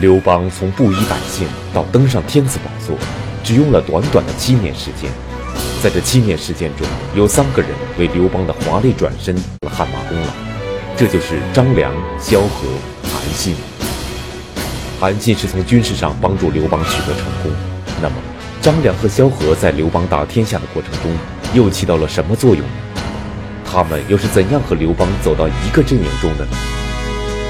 刘邦从布衣百姓到登上天子宝座，只用了短短的七年时间。在这七年时间中，有三个人为刘邦的华丽转身了汗马功劳，这就是张良、萧何、韩信。韩信是从军事上帮助刘邦取得成功，那么张良和萧何在刘邦打天下的过程中又起到了什么作用呢？他们又是怎样和刘邦走到一个阵营中的呢？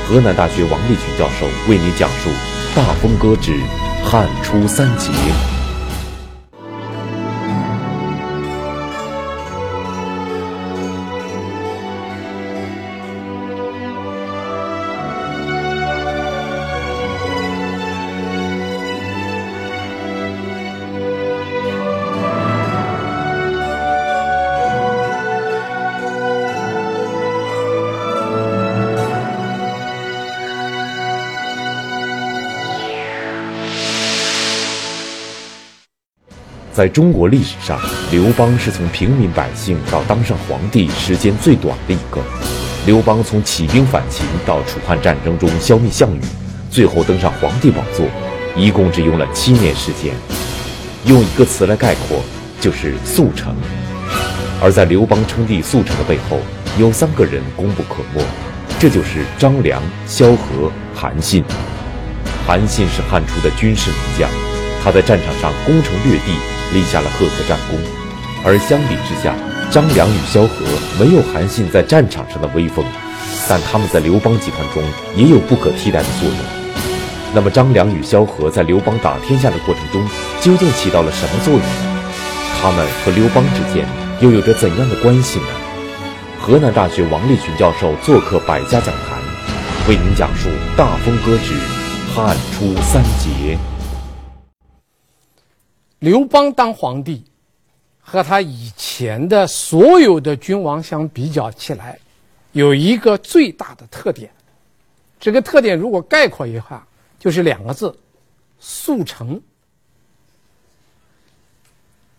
河南大学王立群教授为你讲述《大风歌之汉初三杰》。在中国历史上，刘邦是从平民百姓到当上皇帝时间最短的一个。刘邦从起兵反秦到楚汉战争中消灭项羽，最后登上皇帝宝座，一共只用了七年时间。用一个词来概括，就是速成。而在刘邦称帝速成的背后，有三个人功不可没，这就是张良、萧何、韩信。韩信是汉初的军事名将，他在战场上攻城略地。立下了赫赫战功，而相比之下，张良与萧何没有韩信在战场上的威风，但他们在刘邦集团中也有不可替代的作用。那么，张良与萧何在刘邦打天下的过程中究竟起到了什么作用呢？他们和刘邦之间又有着怎样的关系呢？河南大学王立群教授做客百家讲坛，为您讲述《大风歌之汉初三杰》。刘邦当皇帝，和他以前的所有的君王相比较起来，有一个最大的特点。这个特点如果概括一下，就是两个字：速成。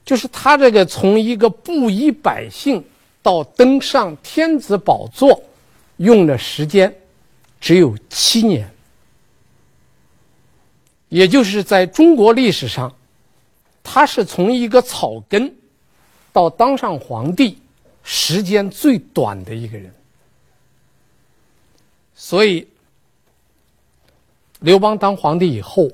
就是他这个从一个布衣百姓到登上天子宝座，用的时间只有七年，也就是在中国历史上。他是从一个草根到当上皇帝时间最短的一个人，所以刘邦当皇帝以后，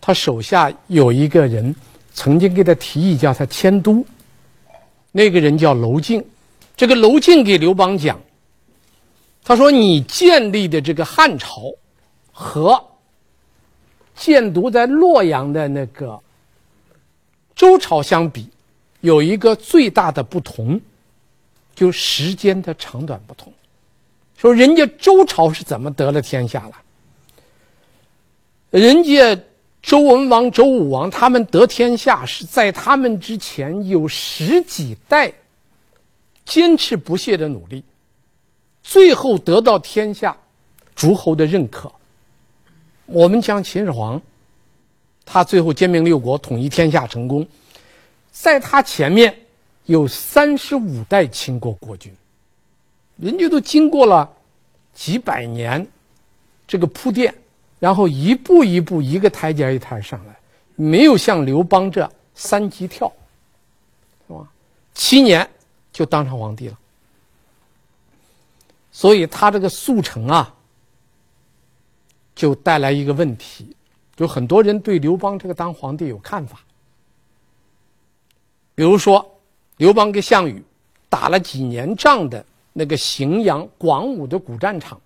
他手下有一个人曾经给他提议叫他迁都，那个人叫娄敬。这个娄敬给刘邦讲，他说：“你建立的这个汉朝和建都在洛阳的那个。”周朝相比，有一个最大的不同，就时间的长短不同。说人家周朝是怎么得了天下了？人家周文王、周武王他们得天下是在他们之前有十几代坚持不懈的努力，最后得到天下诸侯的认可。我们讲秦始皇。他最后兼并六国，统一天下成功，在他前面有三十五代秦国国君，人家都经过了几百年这个铺垫，然后一步一步一个台阶一台上来，没有像刘邦这三级跳，是吧？七年就当上皇帝了，所以他这个速成啊，就带来一个问题。就很多人对刘邦这个当皇帝有看法，比如说，刘邦跟项羽打了几年仗的那个荥阳广武的古战场，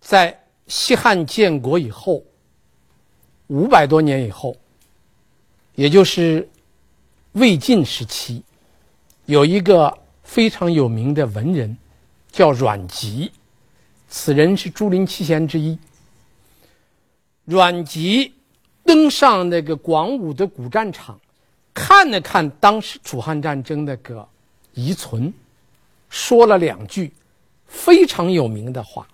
在西汉建国以后，五百多年以后，也就是魏晋时期，有一个非常有名的文人，叫阮籍，此人是竹林七贤之一。阮籍登上那个广武的古战场，看了看当时楚汉战争那个遗存，说了两句非常有名的话。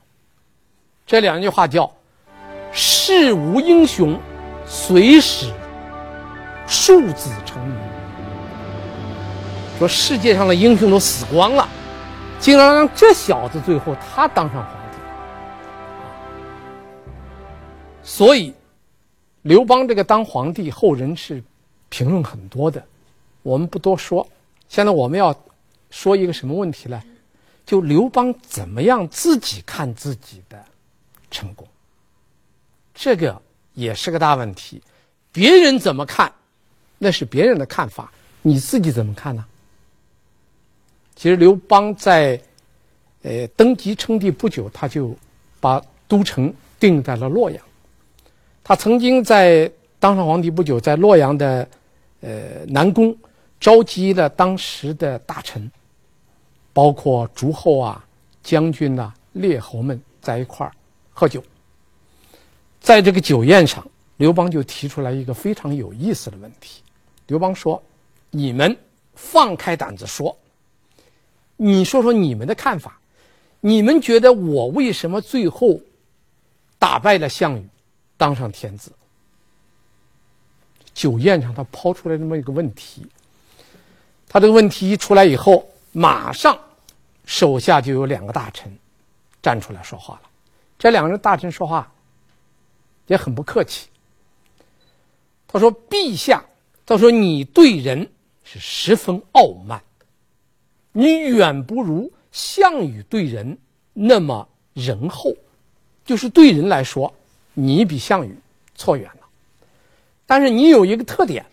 这两句话叫“世无英雄，遂使庶子成名”。说世界上的英雄都死光了，竟然让这小子最后他当上皇所以刘邦这个当皇帝，后人是评论很多的，我们不多说。现在我们要说一个什么问题呢？就刘邦怎么样自己看自己的成功，这个也是个大问题。别人怎么看，那是别人的看法，你自己怎么看呢？其实刘邦在呃登基称帝不久，他就把都城定在了洛阳。他曾经在当上皇帝不久，在洛阳的呃南宫召集了当时的大臣。包括诸侯啊、将军呐、列侯们在一块儿喝酒。在这个酒宴上，刘邦就提出来一个非常有意思的问题。刘邦说：“你们放开胆子说，你说说你们的看法。你们觉得我为什么最后打败了项羽，当上天子？”酒宴上他抛出来这么一个问题。他这个问题一出来以后。马上，手下就有两个大臣站出来说话了。这两个人大臣说话也很不客气。他说：“陛下，他说你对人是十分傲慢，你远不如项羽对人那么仁厚。就是对人来说，你比项羽错远了。但是你有一个特点，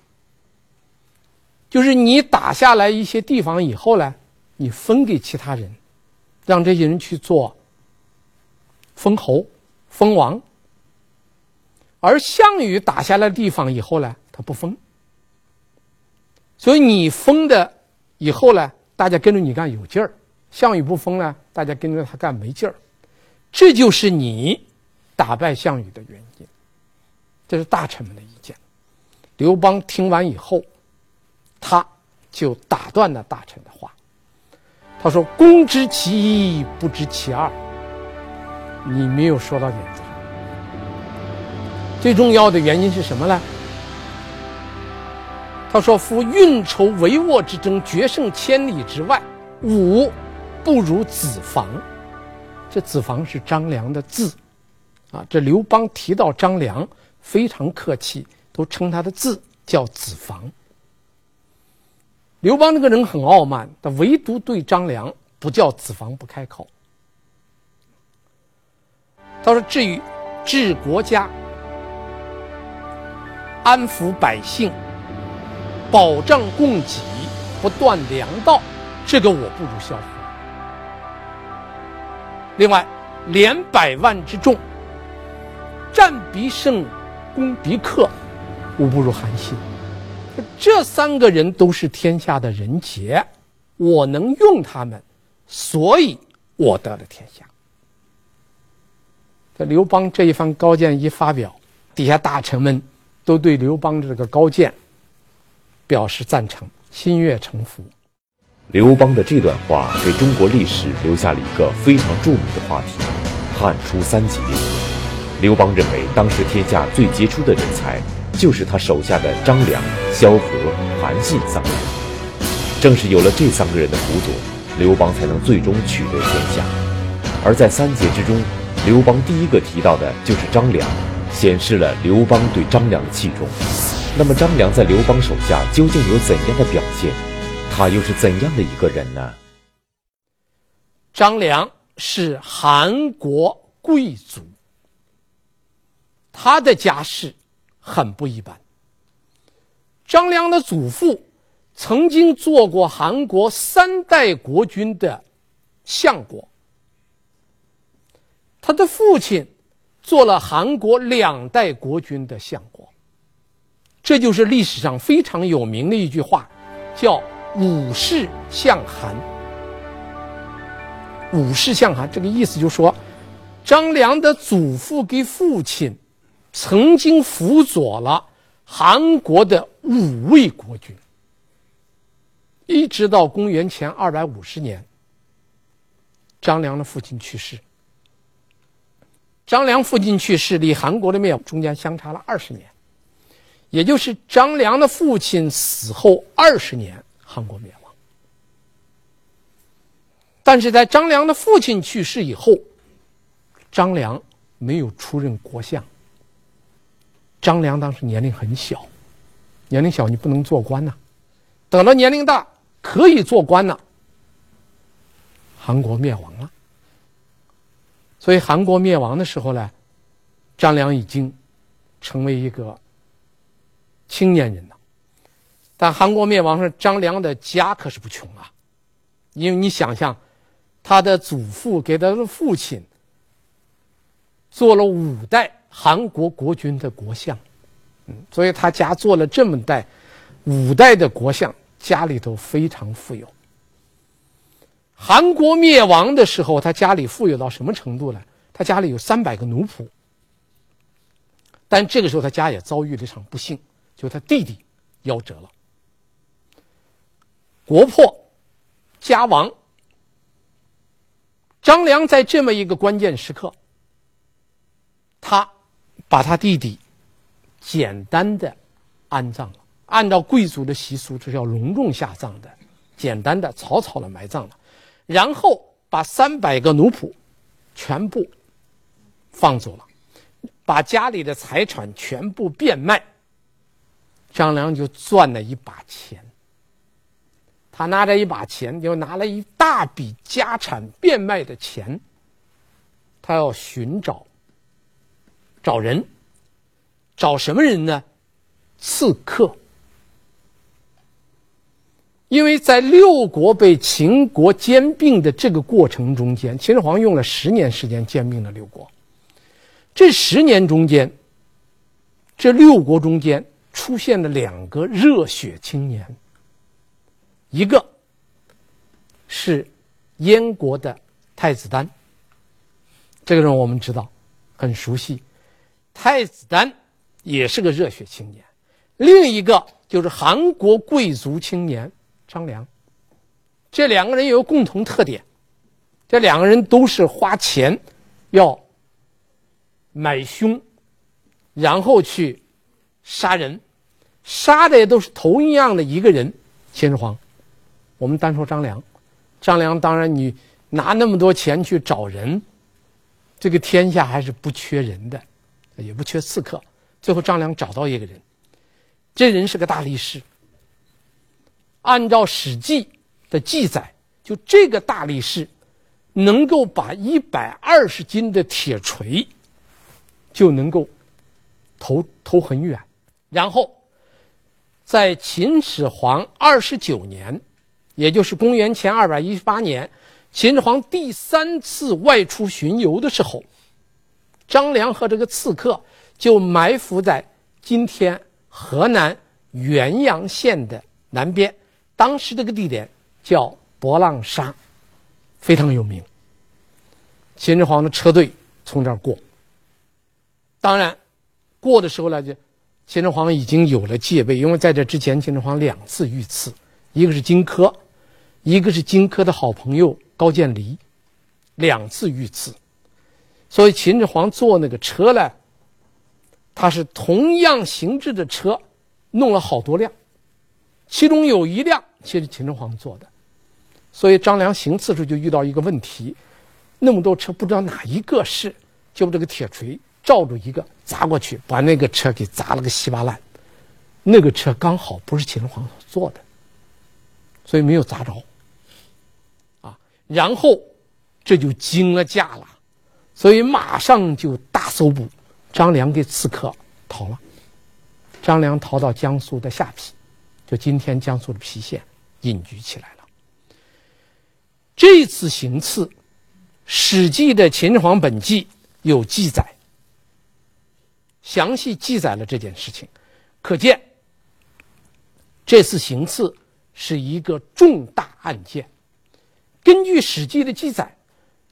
就是你打下来一些地方以后呢。”你分给其他人，让这些人去做封侯、封王，而项羽打下来地方以后呢，他不封，所以你封的以后呢，大家跟着你干有劲儿；项羽不封呢，大家跟着他干没劲儿。这就是你打败项羽的原因。这是大臣们的意见。刘邦听完以后，他就打断了大臣的话。他说：“公知其一，不知其二。你没有说到点子上。最重要的原因是什么呢？他说：‘夫运筹帷幄之争，决胜千里之外，吾不如子房。’这子房是张良的字，啊，这刘邦提到张良非常客气，都称他的字叫子房。”刘邦这个人很傲慢，但唯独对张良不叫子房不开口。他说：“至于治国家、安抚百姓、保障供给、不断粮道，这个我不如萧何。另外，连百万之众，战必胜，攻必克，吾不如韩信。”这三个人都是天下的人杰，我能用他们，所以我得了天下。这刘邦这一番高见一发表，底下大臣们都对刘邦这个高见表示赞成，心悦诚服。刘邦的这段话给中国历史留下了一个非常著名的话题——汉初三杰。刘邦认为，当时天下最杰出的人才。就是他手下的张良、萧何、韩信三个人。正是有了这三个人的辅佐，刘邦才能最终取得天下。而在三杰之中，刘邦第一个提到的就是张良，显示了刘邦对张良的器重。那么张良在刘邦手下究竟有怎样的表现？他又是怎样的一个人呢？张良是韩国贵族，他的家世。很不一般。张良的祖父曾经做过韩国三代国君的相国，他的父亲做了韩国两代国君的相国。这就是历史上非常有名的一句话，叫“武士相韩”。武士相韩，这个意思就是说，张良的祖父跟父亲。曾经辅佐了韩国的五位国君，一直到公元前二百五十年，张良的父亲去世。张良父亲去世，离韩国的灭亡中间相差了二十年，也就是张良的父亲死后二十年，韩国灭亡。但是在张良的父亲去世以后，张良没有出任国相。张良当时年龄很小，年龄小你不能做官呐、等到年龄大可以做官了，韩国灭亡了。所以韩国灭亡的时候呢，张良已经成为一个青年人了。但韩国灭亡时，张良的家可是不穷啊，因为你想象，他的祖父给他的父亲做了五代韩国国君的国相，嗯，所以他家做了这么代五代的国相，家里头非常富有。韩国灭亡的时候，他家里富有到什么程度呢？他家里有三百个奴仆。但这个时候，他家也遭遇了一场不幸，就他弟弟夭折了，国破家亡。张良在这么一个关键时刻，他把他弟弟简单的安葬了，按照贵族的习俗，这是要隆重下葬的，简单的草草的埋葬了。然后把三百个奴仆全部放走了，把家里的财产全部变卖，张良就赚了一把钱。他拿着一把钱，就拿了一大笔家产变卖的钱，他要寻找找人，找什么人呢？刺客。因为在六国被秦国兼并的这个过程中间，秦始皇用了十年时间兼并了六国。这十年中间，这六国中间出现了两个热血青年，一个是燕国的太子丹，这个人我们知道很熟悉，太子丹也是个热血青年。另一个就是韩国贵族青年。张良，这两个人有个共同特点，这两个人都是花钱要买凶，然后去杀人，杀的也都是同样的一个人。秦始皇，我们单说张良，张良当然你拿那么多钱去找人，这个天下还是不缺人的，也不缺刺客。最后张良找到一个人，这人是个大力士。按照《史记》的记载，就这个大力士，能够把一百二十斤的铁锤，就能够投投很远。然后，在秦始皇二十九年，也就是公元前二百一十八年，秦始皇第三次外出巡游的时候，张良和这个刺客就埋伏在今天河南原阳县的南边。当时这个地点叫博浪沙，非常有名。秦始皇的车队从这儿过。当然，过的时候呢，就秦始皇已经有了戒备，因为在这之前，秦始皇两次遇刺，一个是荆轲，一个是荆轲的好朋友高渐离，两次遇刺。所以秦始皇坐那个车呢，他是同样形制的车，弄了好多辆，其中有一辆。其实秦始皇做的，所以张良行刺时就遇到一个问题，那么多车不知道哪一个是，就这个铁锤照住一个砸过去，把那个车给砸了个稀巴烂。那个车刚好不是秦始皇所做的，所以没有砸着。啊，然后这就惊了驾了，所以马上就大搜捕，张良给刺客逃了。张良逃到江苏的下邳，就今天江苏的郫县。隐居起来了。这次行刺，《史记》的《秦始皇本纪》有记载，详细记载了这件事情，可见这次行刺是一个重大案件。根据《史记》的记载，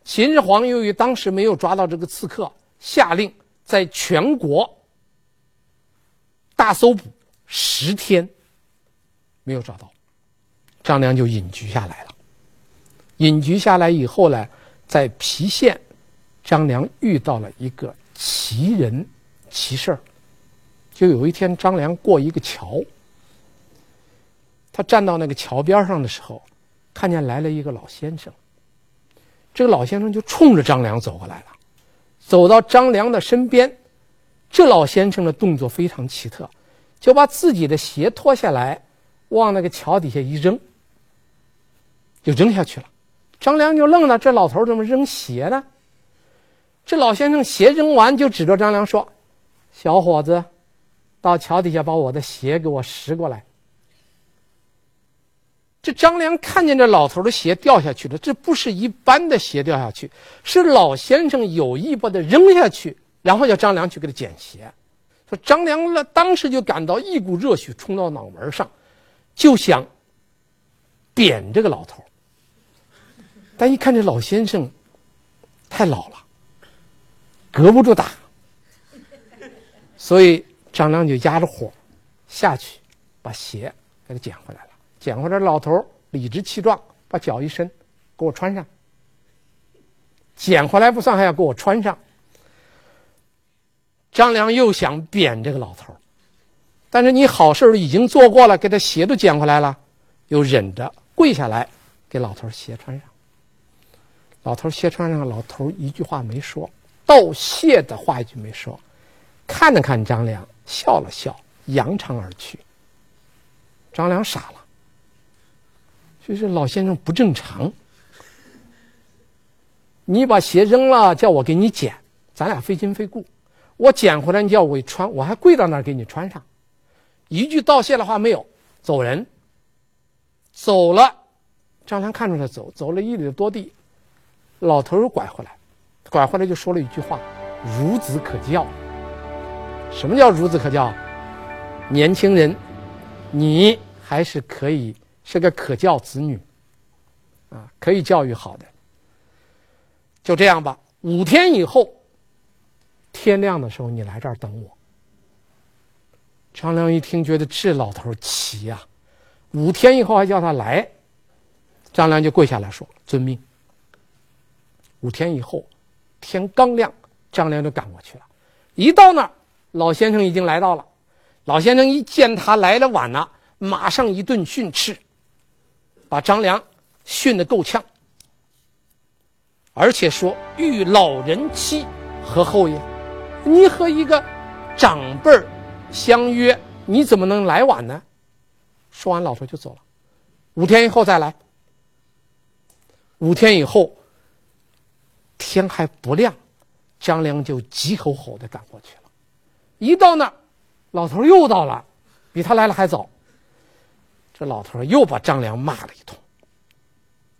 秦始皇由于当时没有抓到这个刺客，下令在全国大搜捕十天，没有找到。张良就隐居下来了。隐居下来以后呢，在郫县，张良遇到了一个奇人奇事儿。就有一天，张良过一个桥，他站到那个桥边上的时候，看见来了一个老先生。这个老先生就冲着张良走过来了，走到张良的身边，这老先生的动作非常奇特，就把自己的鞋脱下来，往那个桥底下一扔，就扔下去了。张良就愣了，这老头怎么扔鞋呢？这老先生鞋扔完，就指着张良说：“小伙子，到桥底下把我的鞋给我拾过来。”这张良看见这老头的鞋掉下去了，这不是一般的鞋掉下去，是老先生有意把它扔下去，然后叫张良去给他捡鞋。说张良呢，当时就感到一股热血冲到脑门上，就想扁这个老头。但一看这老先生太老了。隔不住打，所以张良就压着火下去，把鞋给他捡回来了。捡回来，老头理直气壮，把脚一伸，给我穿上。捡回来不算，还要给我穿上。张良又想扁这个老头，但是你好事已经做过了，给他鞋都捡回来了，又忍着跪下来给老头鞋穿上。老头鞋穿上，老头一句话没说。道谢的话一句没说，看了看张良，笑了笑，扬长而去。张良傻了，就是老先生不正常。你把鞋扔了，叫我给你捡，咱俩非亲非故。我捡回来，你叫我穿，我还跪到那儿给你穿上。一句道谢的话没有，走人。走了，张良看着他走，走了一里多地，老头又拐回来。拐回来就说了一句话：“孺子可教。”什么叫孺子可教？年轻人，你还是可以是个可教子女，啊，可以教育好的。就这样吧，五天以后，天亮的时候你来这儿等我。张良一听，觉得这老头奇呀，五天以后还叫他来，张良就跪下来说：“遵命。”五天以后。天刚亮，张良就赶过去了。一到那儿，老先生已经来到了。老先生一见他来的晚了，马上一顿训斥，把张良训得够呛。而且说：“遇老人妻，何后也？你和一个长辈相约，你怎么能来晚呢？”说完，老头就走了。五天以后再来。五天以后。天还不亮，张良就急吼吼的赶过去了。一到那儿，老头又到了，比他来的还早。这老头又把张良骂了一通，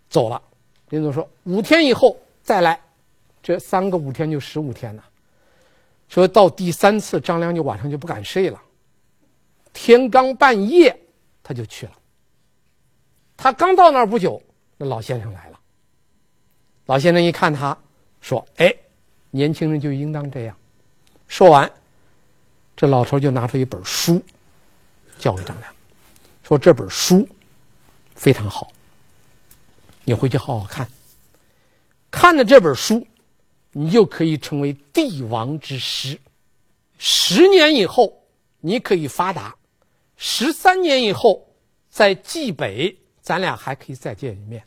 走了。林总说：“五天以后再来。”这三个五天就十五天了。说到第三次，张良就晚上就不敢睡了。天刚半夜，他就去了。他刚到那儿不久，那老先生来了。老先生一看他。说：“哎，年轻人就应当这样。”说完，这老头就拿出一本书，交给张良，说：“这本书非常好，你回去好好看。看了这本书，你就可以成为帝王之师。十年以后，你可以发达；十三年以后，在冀北，咱俩还可以再见一面。”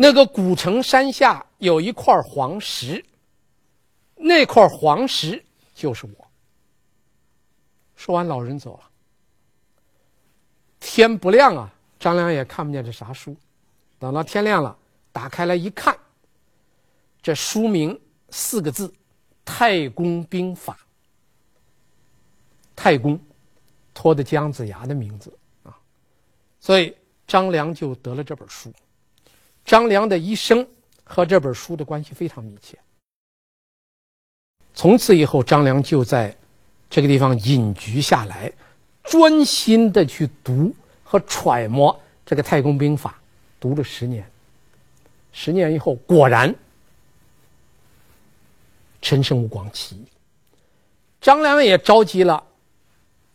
那个古城山下有一块黄石，那块黄石就是我。说完，老人走了。天不亮啊，张良也看不见这啥书。等到天亮了，打开来一看，这书名四个字：《太公兵法》。太公，托的姜子牙的名字啊，所以张良就得了这本书。张良的一生和这本书的关系非常密切。从此以后，张良就在这个地方隐居下来，专心的去读和揣摩这个《太公兵法》，读了十年。十年以后，果然陈胜吴广起义。张良也召集了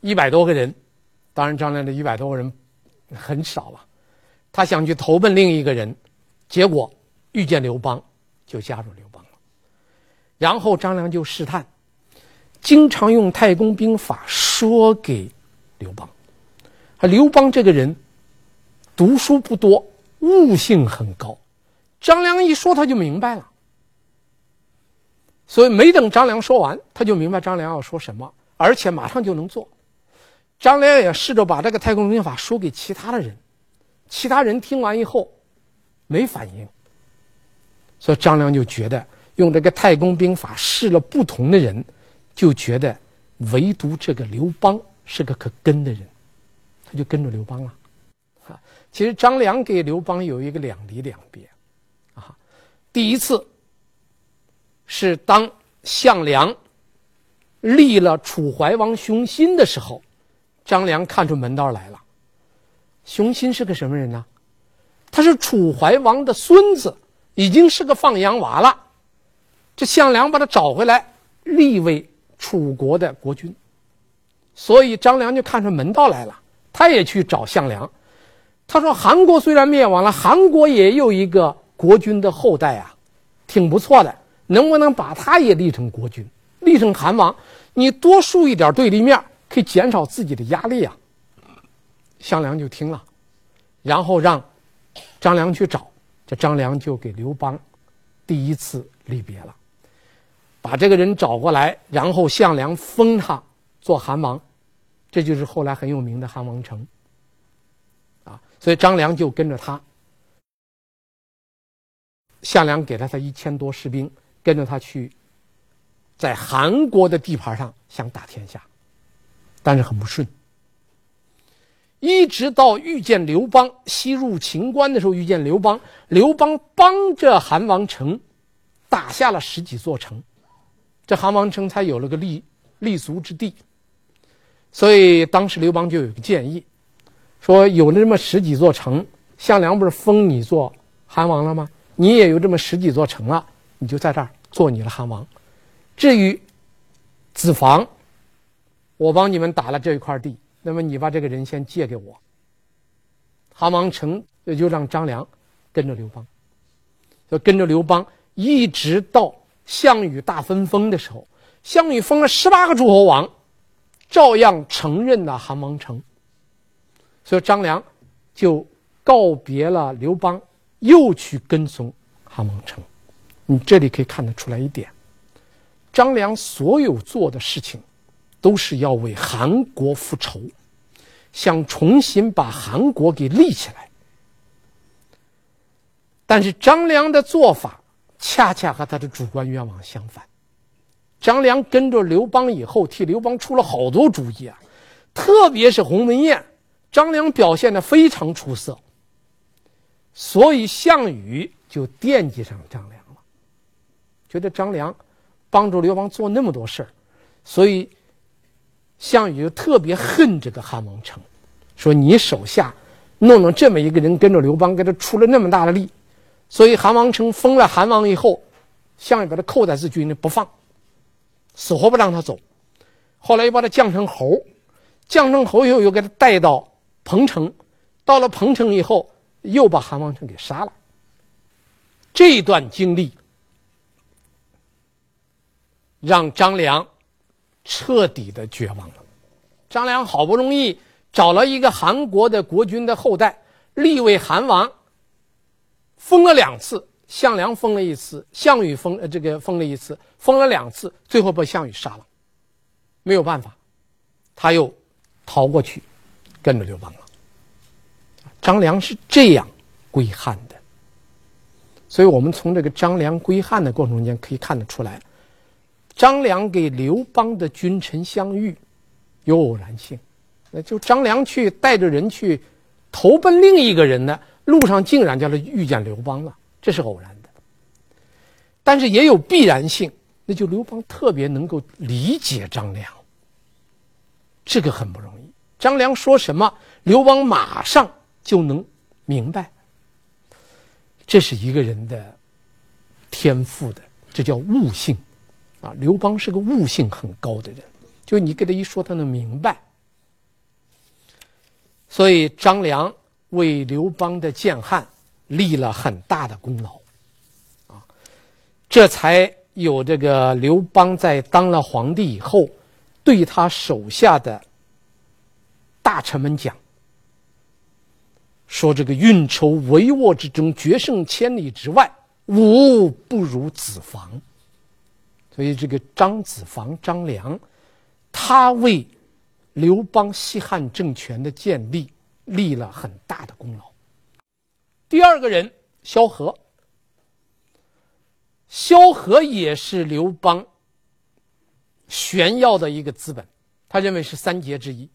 一百多个人，当然，张良的一百多个人很少了，他想去投奔另一个人。结果遇见刘邦，就加入刘邦了。然后张良就试探，经常用《太公兵法》说给刘邦。啊，刘邦这个人读书不多，悟性很高。张良一说，他就明白了。所以没等张良说完，他就明白张良要说什么，而且马上就能做。张良也试着把这个太公兵法说给其他的人，其他人听完以后没反应，所以张良就觉得用这个太公兵法试了不同的人，就觉得唯独这个刘邦是个可跟的人，他就跟着刘邦了。啊，其实张良给刘邦有一个两离两别，啊，第一次是当项梁立了楚怀王熊心的时候。张良看出门道来了，熊心是个什么人呢？他是楚怀王的孙子，已经是个放羊娃了。这项梁把他找回来，立为楚国的国君，所以张良就看出门道来了。他也去找项梁，他说：“韩国虽然灭亡了，韩国也有一个国君的后代啊，挺不错的，能不能把他也立成国君，立成韩王？你多树一点对立面。”可以减少自己的压力啊。项梁就听了，然后让张良去找，这张良就给刘邦第一次离别了，把这个人找过来，然后项梁封他做韩王，这就是后来很有名的韩王成。啊，所以张良就跟着他，项梁给了他一千多士兵，跟着他去，在韩国的地盘上想打天下。但是很不顺，一直到遇见刘邦，西入秦关的时候遇见刘邦，刘邦帮着韩王成打下了十几座城，这韩王成才有了个立立足之地。所以当时刘邦就有个建议，说有了这么十几座城，项梁不是封你做韩王了吗？你也有这么十几座城了，你就在这儿做你的韩王。至于子房。我帮你们打了这一块地，那么你把这个人先借给我。韩王成也就让张良跟着刘邦，就跟着刘邦一直到项羽大分封的时候，项羽封了十八个诸侯王，照样承认了韩王成。所以张良就告别了刘邦，又去跟从韩王成。你这里可以看得出来一点，张良所有做的事情。都是要为韩国复仇，想重新把韩国给立起来。但是张良的做法恰恰和他的主观愿望相反。张良跟着刘邦以后，替刘邦出了好多主意啊，特别是鸿门宴，张良表现的非常出色。所以项羽就惦记上张良了，觉得张良帮助刘邦做那么多事儿，所以。项羽就特别恨这个韩王成，说你手下弄了这么一个人跟着刘邦，给他出了那么大的力，所以韩王成封了韩王以后，项羽把他扣在自军里不放，死活不让他走。后来又把他降成侯，降成侯以后又给他带到彭城，到了彭城以后又把韩王成给杀了。这一段经历让张良。彻底的绝望了。张良好不容易找了一个韩国的国君的后代，立为韩王，封了两次，项梁封了一次，项羽封呃这个封了一次，封了两次，最后被项羽杀了。没有办法，他又逃过去，跟着刘邦了。张良是这样归汉的，所以我们从这个张良归汉的过程中间可以看得出来。张良给刘邦的君臣相遇，有偶然性，那就张良去带着人去投奔另一个人呢，路上竟然叫他遇见刘邦了，这是偶然的。但是也有必然性，那就刘邦特别能够理解张良，这个很不容易。张良说什么，刘邦马上就能明白，这是一个人的天赋的，这叫悟性。啊，刘邦是个悟性很高的人，就你给他一说，他能明白。所以张良为刘邦的建汉立了很大的功劳，啊，这才有这个刘邦在当了皇帝以后，对他手下的大臣们讲，说这个运筹帷幄之中，决胜千里之外，无不如子房。所以这个张子房、张良，他为刘邦西汉政权的建立立了很大的功劳。第二个人萧何，萧何也是刘邦炫耀的一个资本，他认为是三杰之一。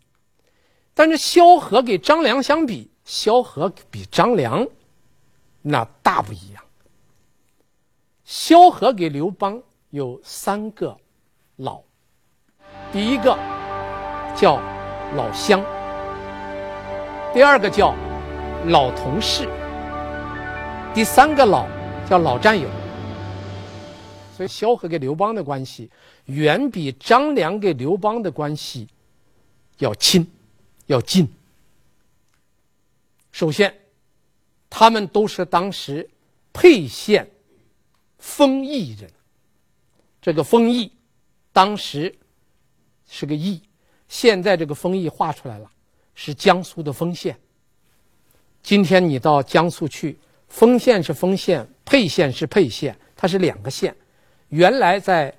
但是萧何给张良相比，萧何比张良那大不一样。萧何给刘邦有三个老，第一个叫老乡，第二个叫老同事。第三个老叫老战友，所以萧何跟刘邦的关系远比张良跟刘邦的关系要亲，要近。首先，他们都是当时沛县丰邑人。这个丰邑当时是个邑，现在这个丰邑划出来了，是江苏的丰县。今天你到江苏去。丰县是丰县，沛县是沛县，它是两个县。原来在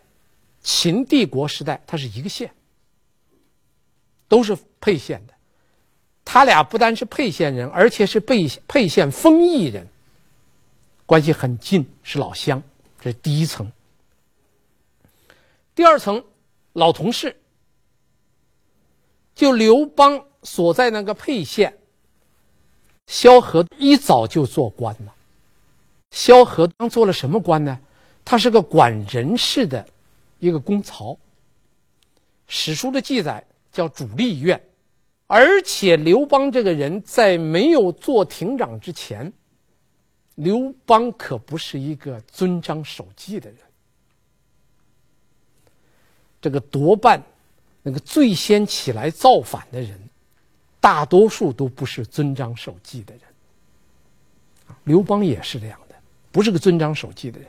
秦帝国时代，它是一个县，都是沛县的。他俩不单是沛县人，而且是沛沛县丰邑人，关系很近，是老乡。这是第一层。第二层，老同事。就刘邦所在那个沛县。萧何一早就做官了。萧何当做了什么官呢？他是个管人事的一个公曹。史书的记载叫主吏院，而且刘邦这个人在没有做亭长之前，刘邦可不是一个遵章守纪的人。这个多半那个最先起来造反的人。大多数都不是遵章守纪的人，刘邦也是这样的，不是个遵章守纪的人。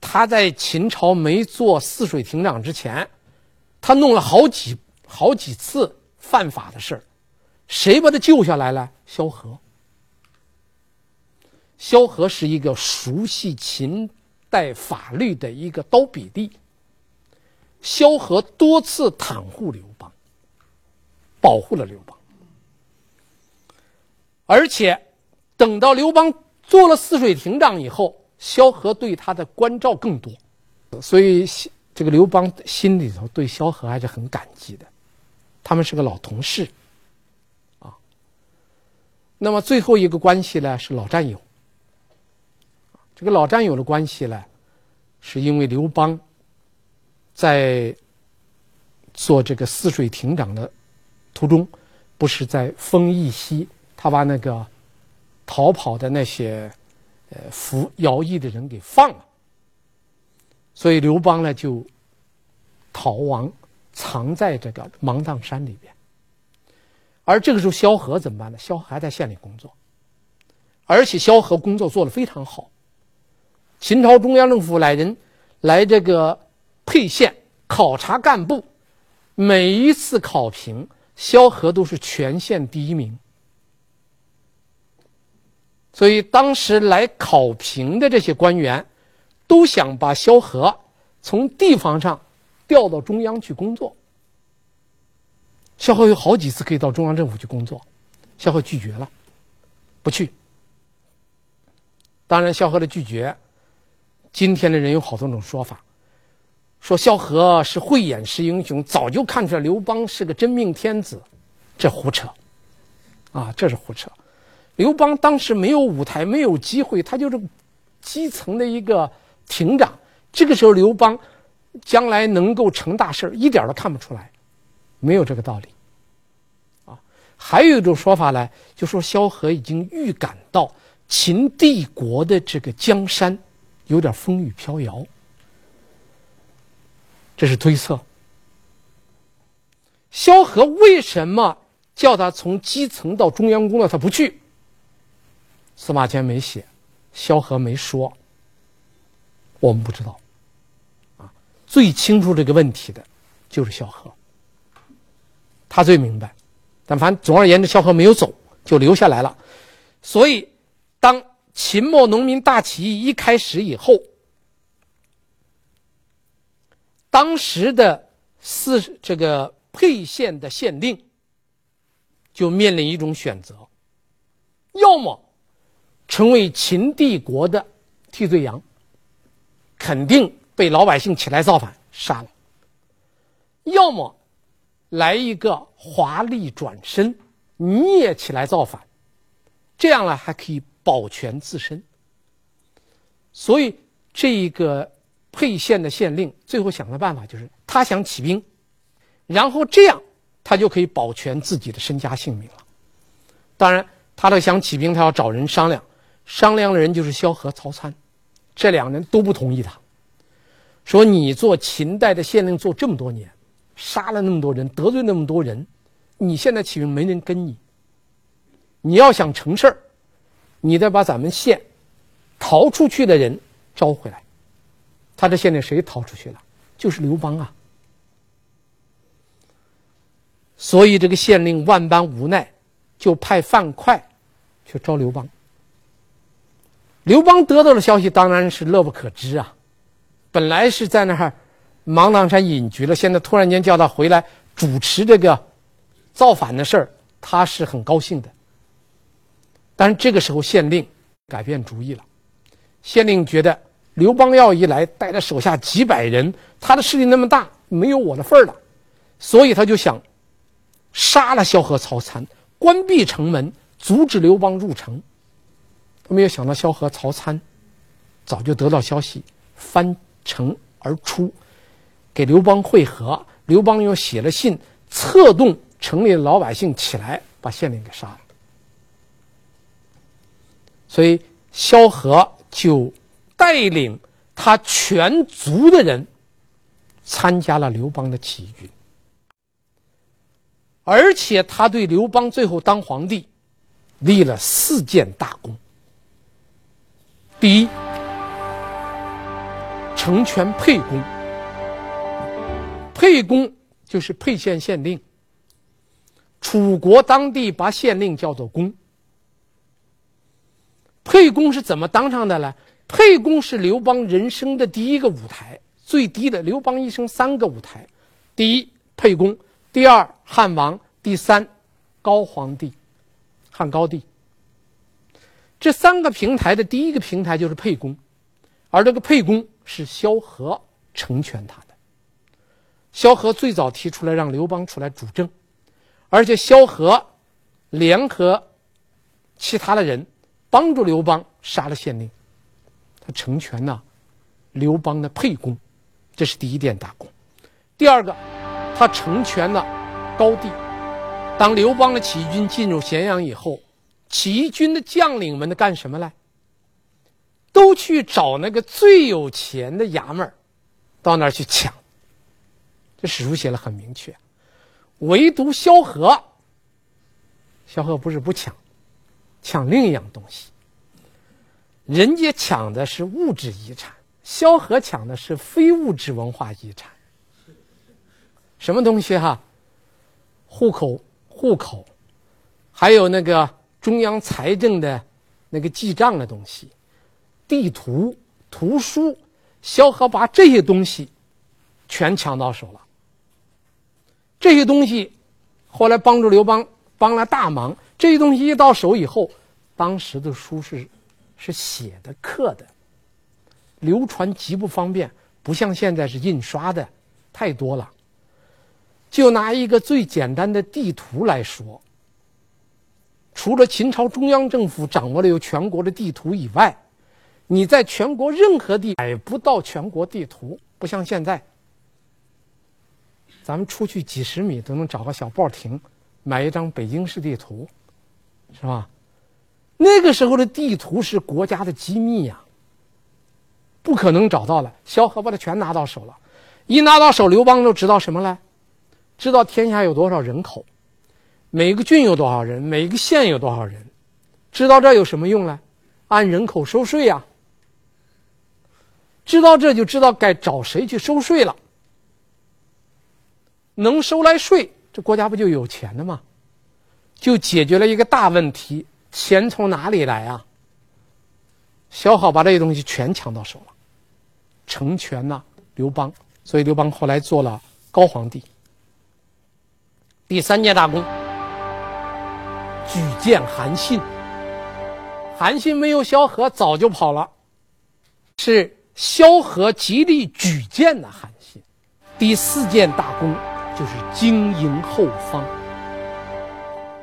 他在秦朝没做泗水亭长之前，他弄了好几好几次犯法的事儿，谁把他救下来了？萧何。萧何是一个熟悉秦代法律的一个刀笔吏，萧何多次袒护刘。保护了刘邦，而且等到刘邦做了泗水亭长以后，萧何对他的关照更多，所以这个刘邦心里头对萧何还是很感激的。他们是个老同事，啊。那么最后一个关系呢是老战友。这个老战友的关系呢，是因为刘邦在做这个泗水亭长的。途中，不是在丰邑西，他把那个逃跑的那些呃服徭役的人给放了，所以刘邦呢就逃亡，藏在这个芒砀山里边。而这个时候，萧何怎么办呢？萧何还在县里工作，而且萧何工作做得非常好。秦朝中央政府来人来这个沛县考察干部，每一次考评。萧何都是全县第一名，所以当时来考评的这些官员，都想把萧何从地方上调到中央去工作。萧何有好几次可以到中央政府去工作，萧何拒绝了，不去。当然，萧何的拒绝，今天的人有好多种说法。说萧何是慧眼识英雄，早就看出来刘邦是个真命天子，这胡扯，啊，这是胡扯。刘邦当时没有舞台，没有机会，他就是基层的一个亭长。这个时候，刘邦将来能够成大事，一点都看不出来，没有这个道理。啊，还有一种说法呢，就说萧何已经预感到秦帝国的这个江山有点风雨飘摇。这是推测。萧何为什么叫他从基层到中央工作？他不去。司马迁没写，萧何没说，我们不知道。啊，最清楚这个问题的，就是萧何。他最明白。但凡总而言之，萧何没有走，就留下来了。所以，当秦末农民大起义一开始以后。当时的四这个沛县的县令就面临一种选择：要么成为秦帝国的替罪羊，肯定被老百姓起来造反杀了；要么来一个华丽转身，你也起来造反，这样呢还可以保全自身。所以，这一个沛县的县令最后想的办法就是，他想起兵，然后这样他就可以保全自己的身家性命了。当然，他的想起兵，他要找人商量，商量的人就是萧何、曹参，这两人都不同意他，说你做秦代的县令做这么多年，杀了那么多人，得罪那么多人，你现在起兵没人跟你，你要想成事儿，你得把咱们县。逃出去的人招回来，他这县令谁逃出去了？就是刘邦啊。所以这个县令万般无奈，就派范哙去招刘邦。刘邦得到的消息当然是乐不可支啊，本来是在那儿芒砀山隐居了，现在突然间叫他回来主持这个造反的事儿，他是很高兴的。但是这个时候县令改变主意了。县令觉得刘邦要一来，带着手下几百人，他的势力那么大，没有我的份儿了，所以他就想杀了萧何、曹参，关闭城门，阻止刘邦入城。没有想到萧何、曹参早就得到消息，翻城而出，给刘邦会合。刘邦又写了信，策动城里的老百姓起来，把县令给杀了。所以萧何。就带领他全族的人参加了刘邦的起义军，而且他对刘邦最后当皇帝立了四件大功。第一，成全沛公。沛公就是沛县县令，楚国当地把县令叫做公。沛公是怎么当上的呢？沛公是刘邦人生的第一个舞台，最低的。刘邦一生三个舞台：第一，沛公；第二，汉王；第三，高皇帝，汉高帝。这三个平台的第一个平台就是沛公，而这个沛公是萧何成全他的。萧何最早提出来让刘邦出来主政，而且萧何联合其他的人。帮助刘邦杀了县令，他成全了刘邦的沛公，这是第一件大功。第二个，他成全了高帝。当刘邦的起义军进入咸阳以后，起义军的将领们都干什么来？都去找那个最有钱的衙门，到那儿去抢。这史书写的很明确，唯独萧何，萧何不是不抢。抢另一样东西，人家抢的是物质遗产，萧何抢的是非物质文化遗产。什么东西哈？户口、户口，还有那个中央财政的那个记账的东西，地图、图书，萧何把这些东西全抢到手了。这些东西后来帮助刘邦帮了大忙。这些东西一到手以后，当时的书是是写的、刻的，流传极不方便，不像现在是印刷的，太多了。就拿一个最简单的地图来说，除了秦朝中央政府掌握了有全国的地图以外，你在全国任何地买不到全国地图，不像现在，咱们出去几十米都能找个小报亭，买一张北京市地图。是吧？那个时候的地图是国家的机密呀，不可能找到了。萧何把它全拿到手了，一拿到手，刘邦就知道什么了？知道天下有多少人口，每个郡有多少人，每个县有多少人，知道这有什么用呢？按人口收税呀。知道这就知道该找谁去收税了。能收来税，这国家不就有钱了吗？就解决了一个大问题，钱从哪里来啊？萧何把这些东西全抢到手了，成全了刘邦，所以刘邦后来做了高皇帝。第三件大功，举荐韩信。韩信没有萧何，早就跑了，是萧何极力举荐的韩信。第四件大功就是经营后方。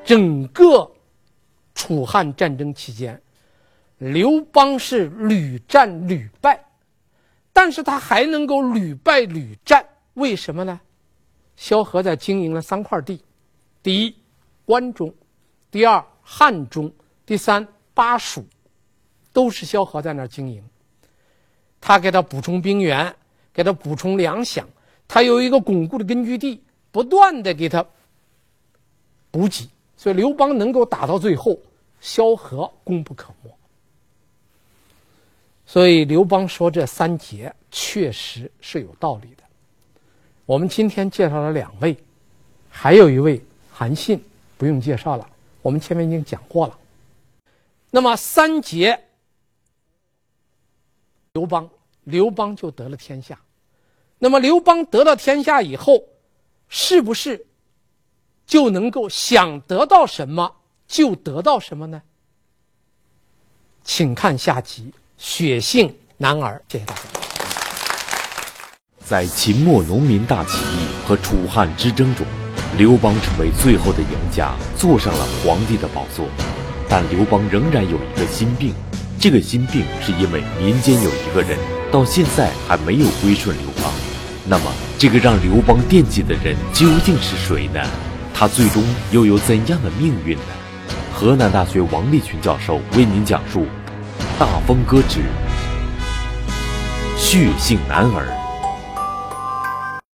整个楚汉战争期间，刘邦是屡战屡败，但是他还能够屡败屡战，为什么呢？萧何在经营了三块地：第一，关中；第二，汉中；第三，巴蜀，都是萧何在那儿经营。他给他补充兵源，给他补充粮饷，他有一个巩固的根据地，不断的给他补给。所以刘邦能够打到最后，萧何功不可没。所以刘邦说这三杰确实是有道理的。我们今天介绍了两位，还有一位韩信不用介绍了，我们前面已经讲过了。那么三杰，刘邦，刘邦就得了天下。那么刘邦得了天下以后，是不是？就能够想得到什么就得到什么呢？请看下集《血性男儿》。谢谢大家。在秦末农民大起义和楚汉之争中，刘邦成为最后的赢家，坐上了皇帝的宝座。但刘邦仍然有一个心病，这个心病是因为民间有一个人到现在还没有归顺刘邦。那么，这个让刘邦惦记的人究竟是谁呢？他最终又有怎样的命运呢？河南大学王立群教授为您讲述《大风歌之血性男儿》。